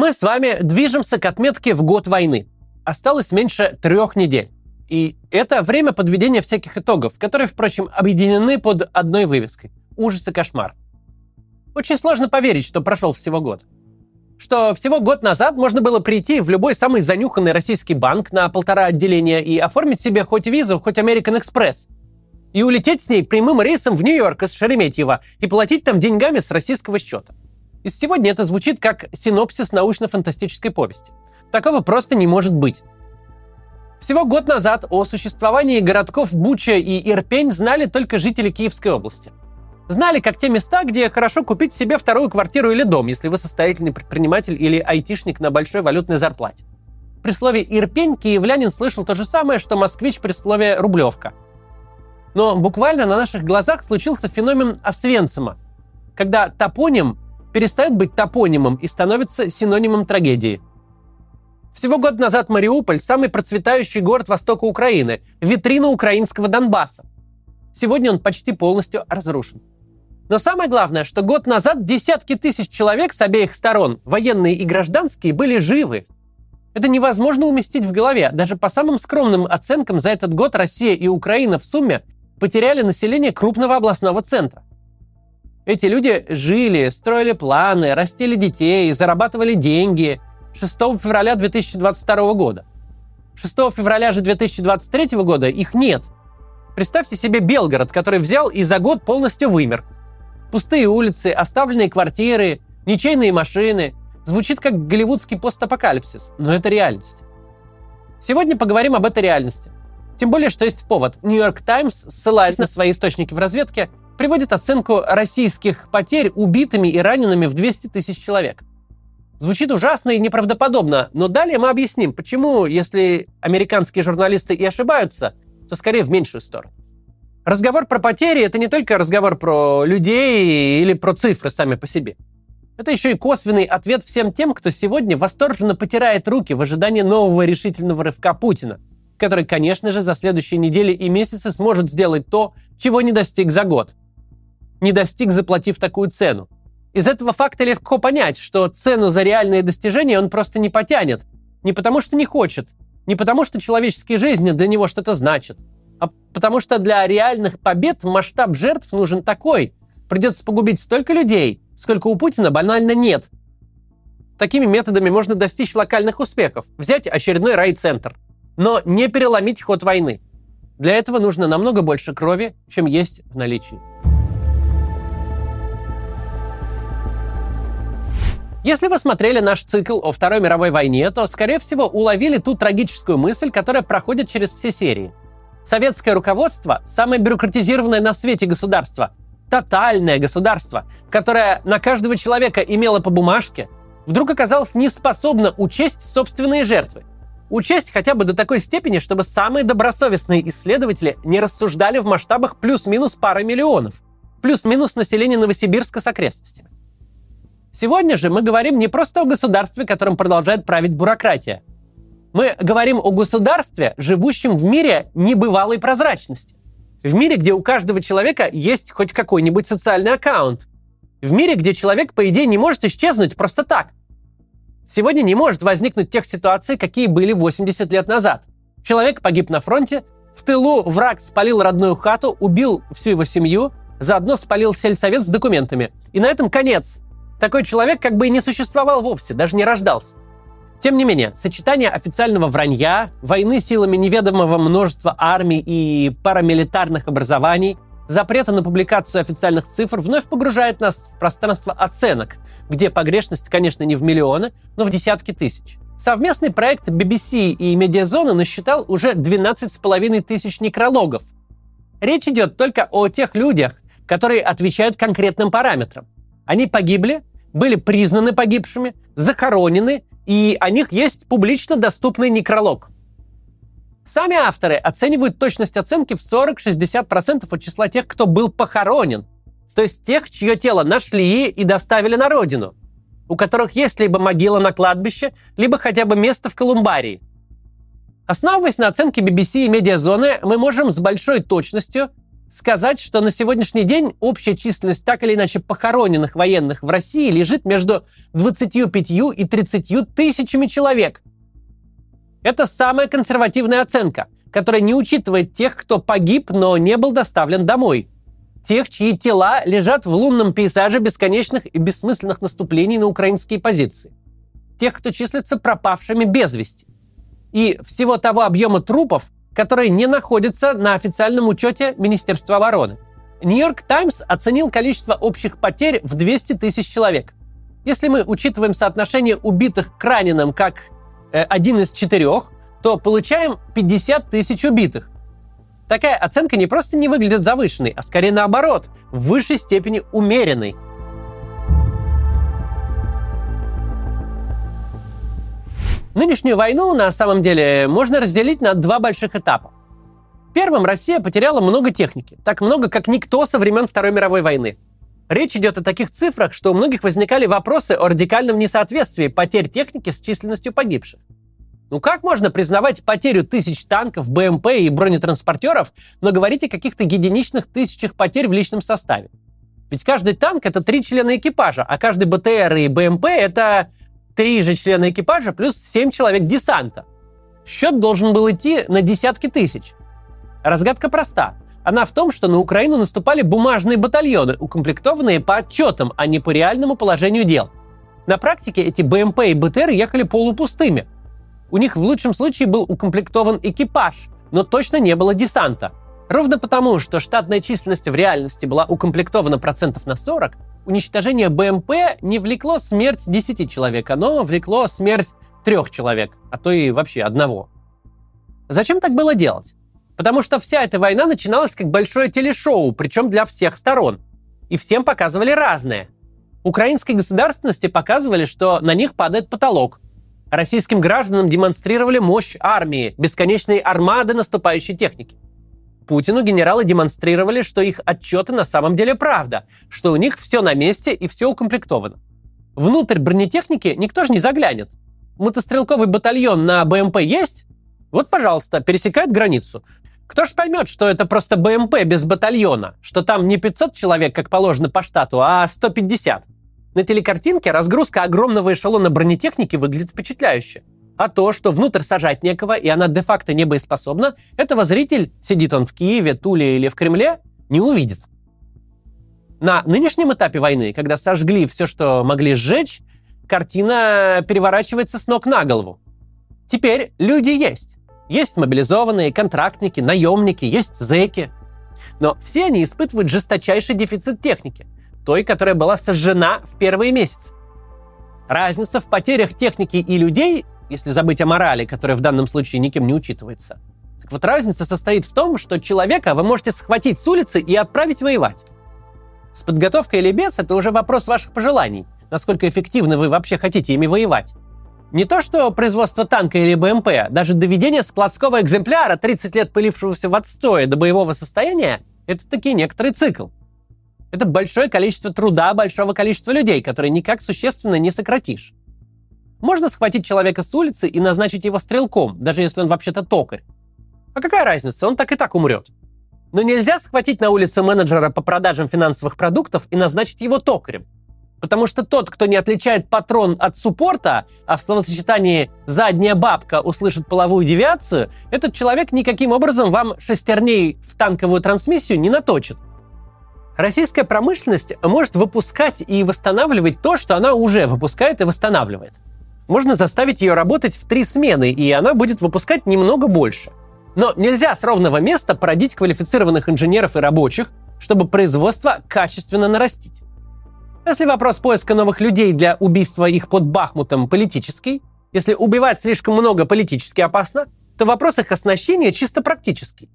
Мы с вами движемся к отметке в год войны. Осталось меньше трех недель. И это время подведения всяких итогов, которые, впрочем, объединены под одной вывеской. Ужас и кошмар. Очень сложно поверить, что прошел всего год. Что всего год назад можно было прийти в любой самый занюханный российский банк на полтора отделения и оформить себе хоть визу, хоть American Express. И улететь с ней прямым рейсом в Нью-Йорк из Шереметьево и платить там деньгами с российского счета. И сегодня это звучит как синопсис научно-фантастической повести. Такого просто не может быть. Всего год назад о существовании городков Буча и Ирпень знали только жители Киевской области. Знали как те места, где хорошо купить себе вторую квартиру или дом, если вы состоятельный предприниматель или айтишник на большой валютной зарплате. При слове «Ирпень» киевлянин слышал то же самое, что москвич при слове «рублевка». Но буквально на наших глазах случился феномен Освенцима, когда топоним перестает быть топонимом и становится синонимом трагедии. Всего год назад Мариуполь – самый процветающий город востока Украины, витрина украинского Донбасса. Сегодня он почти полностью разрушен. Но самое главное, что год назад десятки тысяч человек с обеих сторон, военные и гражданские, были живы. Это невозможно уместить в голове. Даже по самым скромным оценкам за этот год Россия и Украина в сумме потеряли население крупного областного центра. Эти люди жили, строили планы, растили детей, зарабатывали деньги 6 февраля 2022 года. 6 февраля же 2023 года их нет. Представьте себе Белгород, который взял и за год полностью вымер. Пустые улицы, оставленные квартиры, ничейные машины. Звучит как голливудский постапокалипсис, но это реальность. Сегодня поговорим об этой реальности. Тем более, что есть повод. Нью-Йорк Таймс, ссылаясь на свои источники в разведке, приводит оценку российских потерь убитыми и ранеными в 200 тысяч человек. Звучит ужасно и неправдоподобно, но далее мы объясним, почему, если американские журналисты и ошибаются, то скорее в меньшую сторону. Разговор про потери – это не только разговор про людей или про цифры сами по себе. Это еще и косвенный ответ всем тем, кто сегодня восторженно потирает руки в ожидании нового решительного рывка Путина, который, конечно же, за следующие недели и месяцы сможет сделать то, чего не достиг за год – не достиг, заплатив такую цену. Из этого факта легко понять, что цену за реальные достижения он просто не потянет. Не потому что не хочет, не потому что человеческие жизни для него что-то значат, а потому что для реальных побед масштаб жертв нужен такой. Придется погубить столько людей, сколько у Путина банально нет. Такими методами можно достичь локальных успехов, взять очередной райцентр, но не переломить ход войны. Для этого нужно намного больше крови, чем есть в наличии. Если вы смотрели наш цикл о Второй мировой войне, то, скорее всего, уловили ту трагическую мысль, которая проходит через все серии. Советское руководство – самое бюрократизированное на свете государство, тотальное государство, которое на каждого человека имело по бумажке, вдруг оказалось неспособно учесть собственные жертвы. Учесть хотя бы до такой степени, чтобы самые добросовестные исследователи не рассуждали в масштабах плюс-минус пары миллионов, плюс-минус населения Новосибирска с окрестностями. Сегодня же мы говорим не просто о государстве, которым продолжает править бюрократия. Мы говорим о государстве, живущем в мире небывалой прозрачности. В мире, где у каждого человека есть хоть какой-нибудь социальный аккаунт. В мире, где человек, по идее, не может исчезнуть просто так. Сегодня не может возникнуть тех ситуаций, какие были 80 лет назад. Человек погиб на фронте, в тылу враг спалил родную хату, убил всю его семью, заодно спалил сельсовет с документами. И на этом конец. Такой человек как бы и не существовал вовсе, даже не рождался. Тем не менее, сочетание официального вранья, войны силами неведомого множества армий и парамилитарных образований, запрета на публикацию официальных цифр вновь погружает нас в пространство оценок, где погрешность, конечно, не в миллионы, но в десятки тысяч. Совместный проект BBC и Медиазона насчитал уже 12,5 тысяч некрологов. Речь идет только о тех людях, которые отвечают конкретным параметрам. Они погибли, были признаны погибшими, захоронены, и о них есть публично доступный некролог. Сами авторы оценивают точность оценки в 40-60% от числа тех, кто был похоронен, то есть тех, чье тело нашли и доставили на родину, у которых есть либо могила на кладбище, либо хотя бы место в колумбарии. Основываясь на оценке BBC и Медиазоны, мы можем с большой точностью сказать, что на сегодняшний день общая численность так или иначе похороненных военных в России лежит между 25 и 30 тысячами человек. Это самая консервативная оценка, которая не учитывает тех, кто погиб, но не был доставлен домой. Тех, чьи тела лежат в лунном пейзаже бесконечных и бессмысленных наступлений на украинские позиции. Тех, кто числится пропавшими без вести. И всего того объема трупов, которые не находятся на официальном учете Министерства обороны. Нью-Йорк Таймс оценил количество общих потерь в 200 тысяч человек. Если мы учитываем соотношение убитых к раненым как э, один из четырех, то получаем 50 тысяч убитых. Такая оценка не просто не выглядит завышенной, а скорее наоборот, в высшей степени умеренной – Нынешнюю войну на самом деле можно разделить на два больших этапа. Первым Россия потеряла много техники, так много, как никто со времен Второй мировой войны. Речь идет о таких цифрах, что у многих возникали вопросы о радикальном несоответствии потерь техники с численностью погибших. Ну как можно признавать потерю тысяч танков, БМП и бронетранспортеров, но говорить о каких-то единичных тысячах потерь в личном составе? Ведь каждый танк — это три члена экипажа, а каждый БТР и БМП — это три же члена экипажа плюс семь человек десанта. Счет должен был идти на десятки тысяч. Разгадка проста. Она в том, что на Украину наступали бумажные батальоны, укомплектованные по отчетам, а не по реальному положению дел. На практике эти БМП и БТР ехали полупустыми. У них в лучшем случае был укомплектован экипаж, но точно не было десанта. Ровно потому, что штатная численность в реальности была укомплектована процентов на 40, уничтожение БМП не влекло смерть 10 человек, оно влекло смерть трех человек, а то и вообще одного. Зачем так было делать? Потому что вся эта война начиналась как большое телешоу, причем для всех сторон. И всем показывали разное. Украинской государственности показывали, что на них падает потолок. Российским гражданам демонстрировали мощь армии, бесконечные армады наступающей техники. Путину генералы демонстрировали, что их отчеты на самом деле правда, что у них все на месте и все укомплектовано. Внутрь бронетехники никто же не заглянет. Мотострелковый батальон на БМП есть? Вот, пожалуйста, пересекает границу. Кто ж поймет, что это просто БМП без батальона, что там не 500 человек, как положено по штату, а 150? На телекартинке разгрузка огромного эшелона бронетехники выглядит впечатляюще. А то, что внутрь сажать некого, и она де-факто не боеспособна, этого зритель, сидит он в Киеве, Туле или в Кремле, не увидит. На нынешнем этапе войны, когда сожгли все, что могли сжечь, картина переворачивается с ног на голову. Теперь люди есть. Есть мобилизованные, контрактники, наемники, есть зэки. Но все они испытывают жесточайший дефицит техники, той, которая была сожжена в первые месяцы. Разница в потерях техники и людей если забыть о морали, которая в данном случае никем не учитывается. Так вот разница состоит в том, что человека вы можете схватить с улицы и отправить воевать. С подготовкой или без – это уже вопрос ваших пожеланий, насколько эффективно вы вообще хотите ими воевать. Не то что производство танка или БМП, даже доведение складского экземпляра, 30 лет пылившегося в отстое до боевого состояния, это таки некоторый цикл. Это большое количество труда большого количества людей, которые никак существенно не сократишь. Можно схватить человека с улицы и назначить его стрелком, даже если он вообще-то токарь. А какая разница, он так и так умрет. Но нельзя схватить на улице менеджера по продажам финансовых продуктов и назначить его токарем. Потому что тот, кто не отличает патрон от суппорта, а в словосочетании «задняя бабка» услышит половую девиацию, этот человек никаким образом вам шестерней в танковую трансмиссию не наточит. Российская промышленность может выпускать и восстанавливать то, что она уже выпускает и восстанавливает можно заставить ее работать в три смены, и она будет выпускать немного больше. Но нельзя с ровного места породить квалифицированных инженеров и рабочих, чтобы производство качественно нарастить. Если вопрос поиска новых людей для убийства их под Бахмутом политический, если убивать слишком много политически опасно, то вопрос их оснащения чисто практический.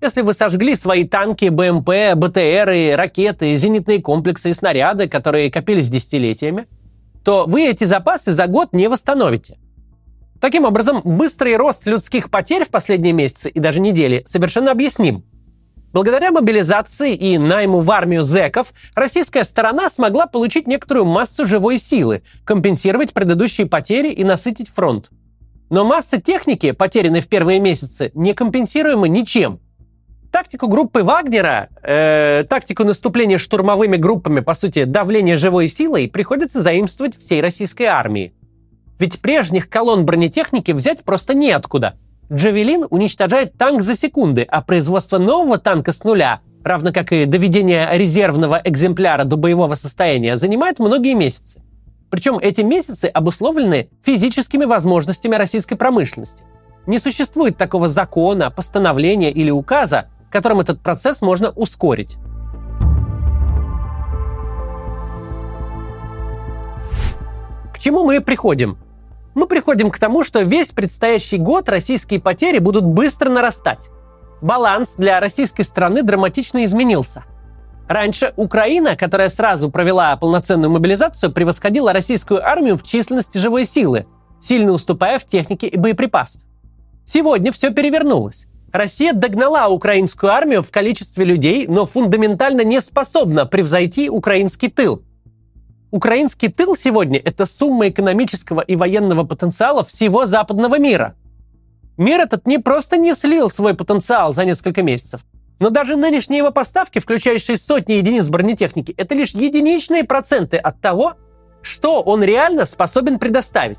Если вы сожгли свои танки, БМП, БТРы, ракеты, зенитные комплексы и снаряды, которые копились десятилетиями, то вы эти запасы за год не восстановите. Таким образом, быстрый рост людских потерь в последние месяцы и даже недели совершенно объясним. Благодаря мобилизации и найму в армию зеков российская сторона смогла получить некоторую массу живой силы, компенсировать предыдущие потери и насытить фронт. Но масса техники, потерянной в первые месяцы, не компенсируема ничем. Тактику группы Вагнера, э, тактику наступления штурмовыми группами, по сути, давления живой силой, приходится заимствовать всей российской армии. Ведь прежних колонн бронетехники взять просто неоткуда. Джавелин уничтожает танк за секунды, а производство нового танка с нуля, равно как и доведение резервного экземпляра до боевого состояния, занимает многие месяцы. Причем эти месяцы обусловлены физическими возможностями российской промышленности. Не существует такого закона, постановления или указа, которым этот процесс можно ускорить. К чему мы приходим? Мы приходим к тому, что весь предстоящий год российские потери будут быстро нарастать. Баланс для российской страны драматично изменился. Раньше Украина, которая сразу провела полноценную мобилизацию, превосходила российскую армию в численности живой силы, сильно уступая в технике и боеприпасах. Сегодня все перевернулось. Россия догнала украинскую армию в количестве людей, но фундаментально не способна превзойти украинский тыл. Украинский тыл сегодня – это сумма экономического и военного потенциала всего западного мира. Мир этот не просто не слил свой потенциал за несколько месяцев, но даже нынешние его поставки, включающие сотни единиц бронетехники, это лишь единичные проценты от того, что он реально способен предоставить.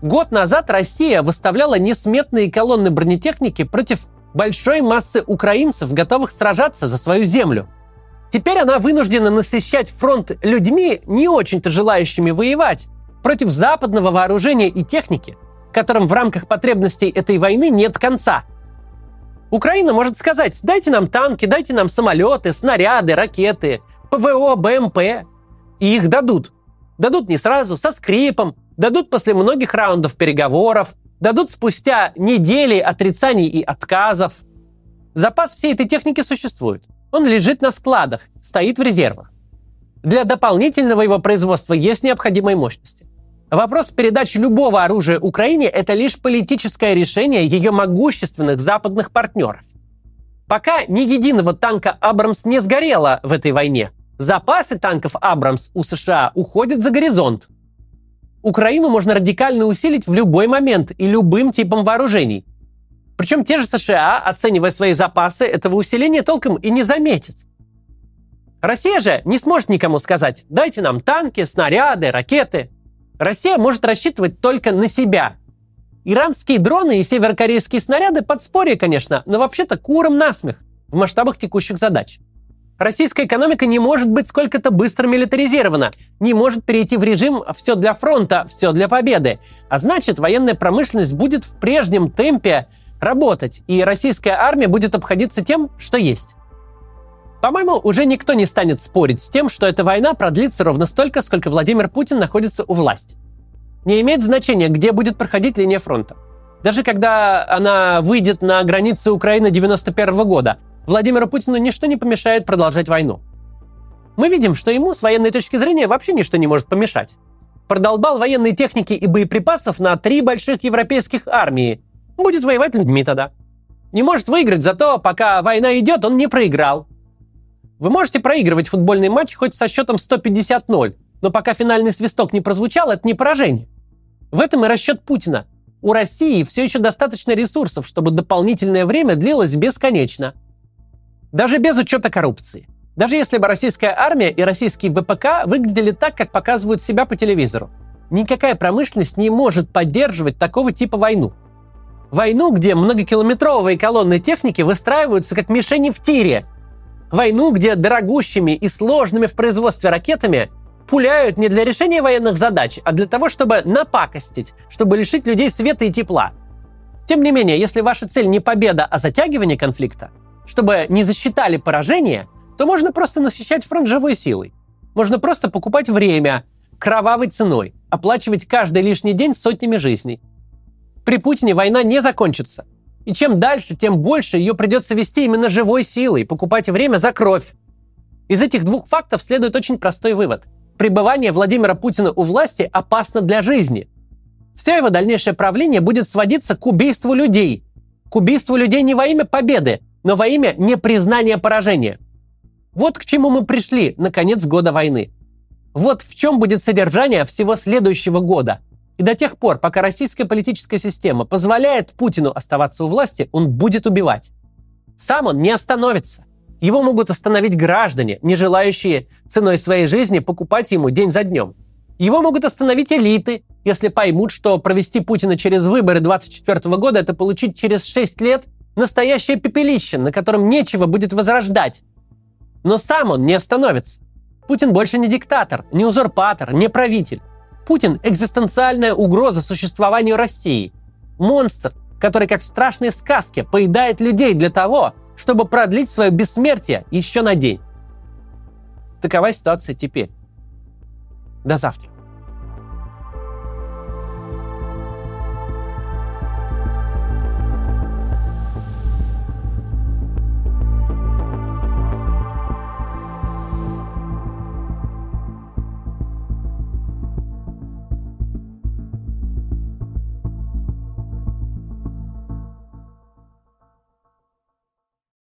Год назад Россия выставляла несметные колонны бронетехники против большой массы украинцев, готовых сражаться за свою землю. Теперь она вынуждена насыщать фронт людьми, не очень-то желающими воевать, против западного вооружения и техники, которым в рамках потребностей этой войны нет конца. Украина может сказать, дайте нам танки, дайте нам самолеты, снаряды, ракеты, ПВО, БМП. И их дадут. Дадут не сразу, со скрипом, дадут после многих раундов переговоров, дадут спустя недели отрицаний и отказов. Запас всей этой техники существует. Он лежит на складах, стоит в резервах. Для дополнительного его производства есть необходимые мощности. Вопрос передачи любого оружия Украине – это лишь политическое решение ее могущественных западных партнеров. Пока ни единого танка «Абрамс» не сгорело в этой войне, запасы танков «Абрамс» у США уходят за горизонт. Украину можно радикально усилить в любой момент и любым типом вооружений. Причем те же США, оценивая свои запасы, этого усиления толком и не заметят. Россия же не сможет никому сказать «дайте нам танки, снаряды, ракеты». Россия может рассчитывать только на себя. Иранские дроны и северокорейские снаряды подспорье, конечно, но вообще-то куром насмех в масштабах текущих задач. Российская экономика не может быть сколько-то быстро милитаризирована, не может перейти в режим «все для фронта, все для победы». А значит, военная промышленность будет в прежнем темпе работать, и российская армия будет обходиться тем, что есть. По-моему, уже никто не станет спорить с тем, что эта война продлится ровно столько, сколько Владимир Путин находится у власти. Не имеет значения, где будет проходить линия фронта. Даже когда она выйдет на границы Украины 91 года, Владимиру Путину ничто не помешает продолжать войну. Мы видим, что ему с военной точки зрения вообще ничто не может помешать. Продолбал военной техники и боеприпасов на три больших европейских армии. Будет воевать людьми тогда. Не может выиграть, зато пока война идет, он не проиграл. Вы можете проигрывать футбольный матч хоть со счетом 150-0, но пока финальный свисток не прозвучал, это не поражение. В этом и расчет Путина. У России все еще достаточно ресурсов, чтобы дополнительное время длилось бесконечно – даже без учета коррупции. Даже если бы российская армия и российский ВПК выглядели так, как показывают себя по телевизору. Никакая промышленность не может поддерживать такого типа войну. Войну, где многокилометровые колонны техники выстраиваются как мишени в тире. Войну, где дорогущими и сложными в производстве ракетами пуляют не для решения военных задач, а для того, чтобы напакостить, чтобы лишить людей света и тепла. Тем не менее, если ваша цель не победа, а затягивание конфликта, чтобы не засчитали поражение, то можно просто насыщать фронт живой силой. Можно просто покупать время кровавой ценой, оплачивать каждый лишний день сотнями жизней. При Путине война не закончится. И чем дальше, тем больше ее придется вести именно живой силой, покупать время за кровь. Из этих двух фактов следует очень простой вывод. Пребывание Владимира Путина у власти опасно для жизни. Все его дальнейшее правление будет сводиться к убийству людей. К убийству людей не во имя победы, но во имя непризнания поражения. Вот к чему мы пришли на конец года войны. Вот в чем будет содержание всего следующего года. И до тех пор, пока российская политическая система позволяет Путину оставаться у власти, он будет убивать. Сам он не остановится. Его могут остановить граждане, не желающие ценой своей жизни покупать ему день за днем. Его могут остановить элиты, если поймут, что провести Путина через выборы 24 года – это получить через 6 лет настоящее пепелище, на котором нечего будет возрождать. Но сам он не остановится. Путин больше не диктатор, не узурпатор, не правитель. Путин – экзистенциальная угроза существованию России. Монстр, который, как в страшной сказке, поедает людей для того, чтобы продлить свое бессмертие еще на день. Такова ситуация теперь. До завтра.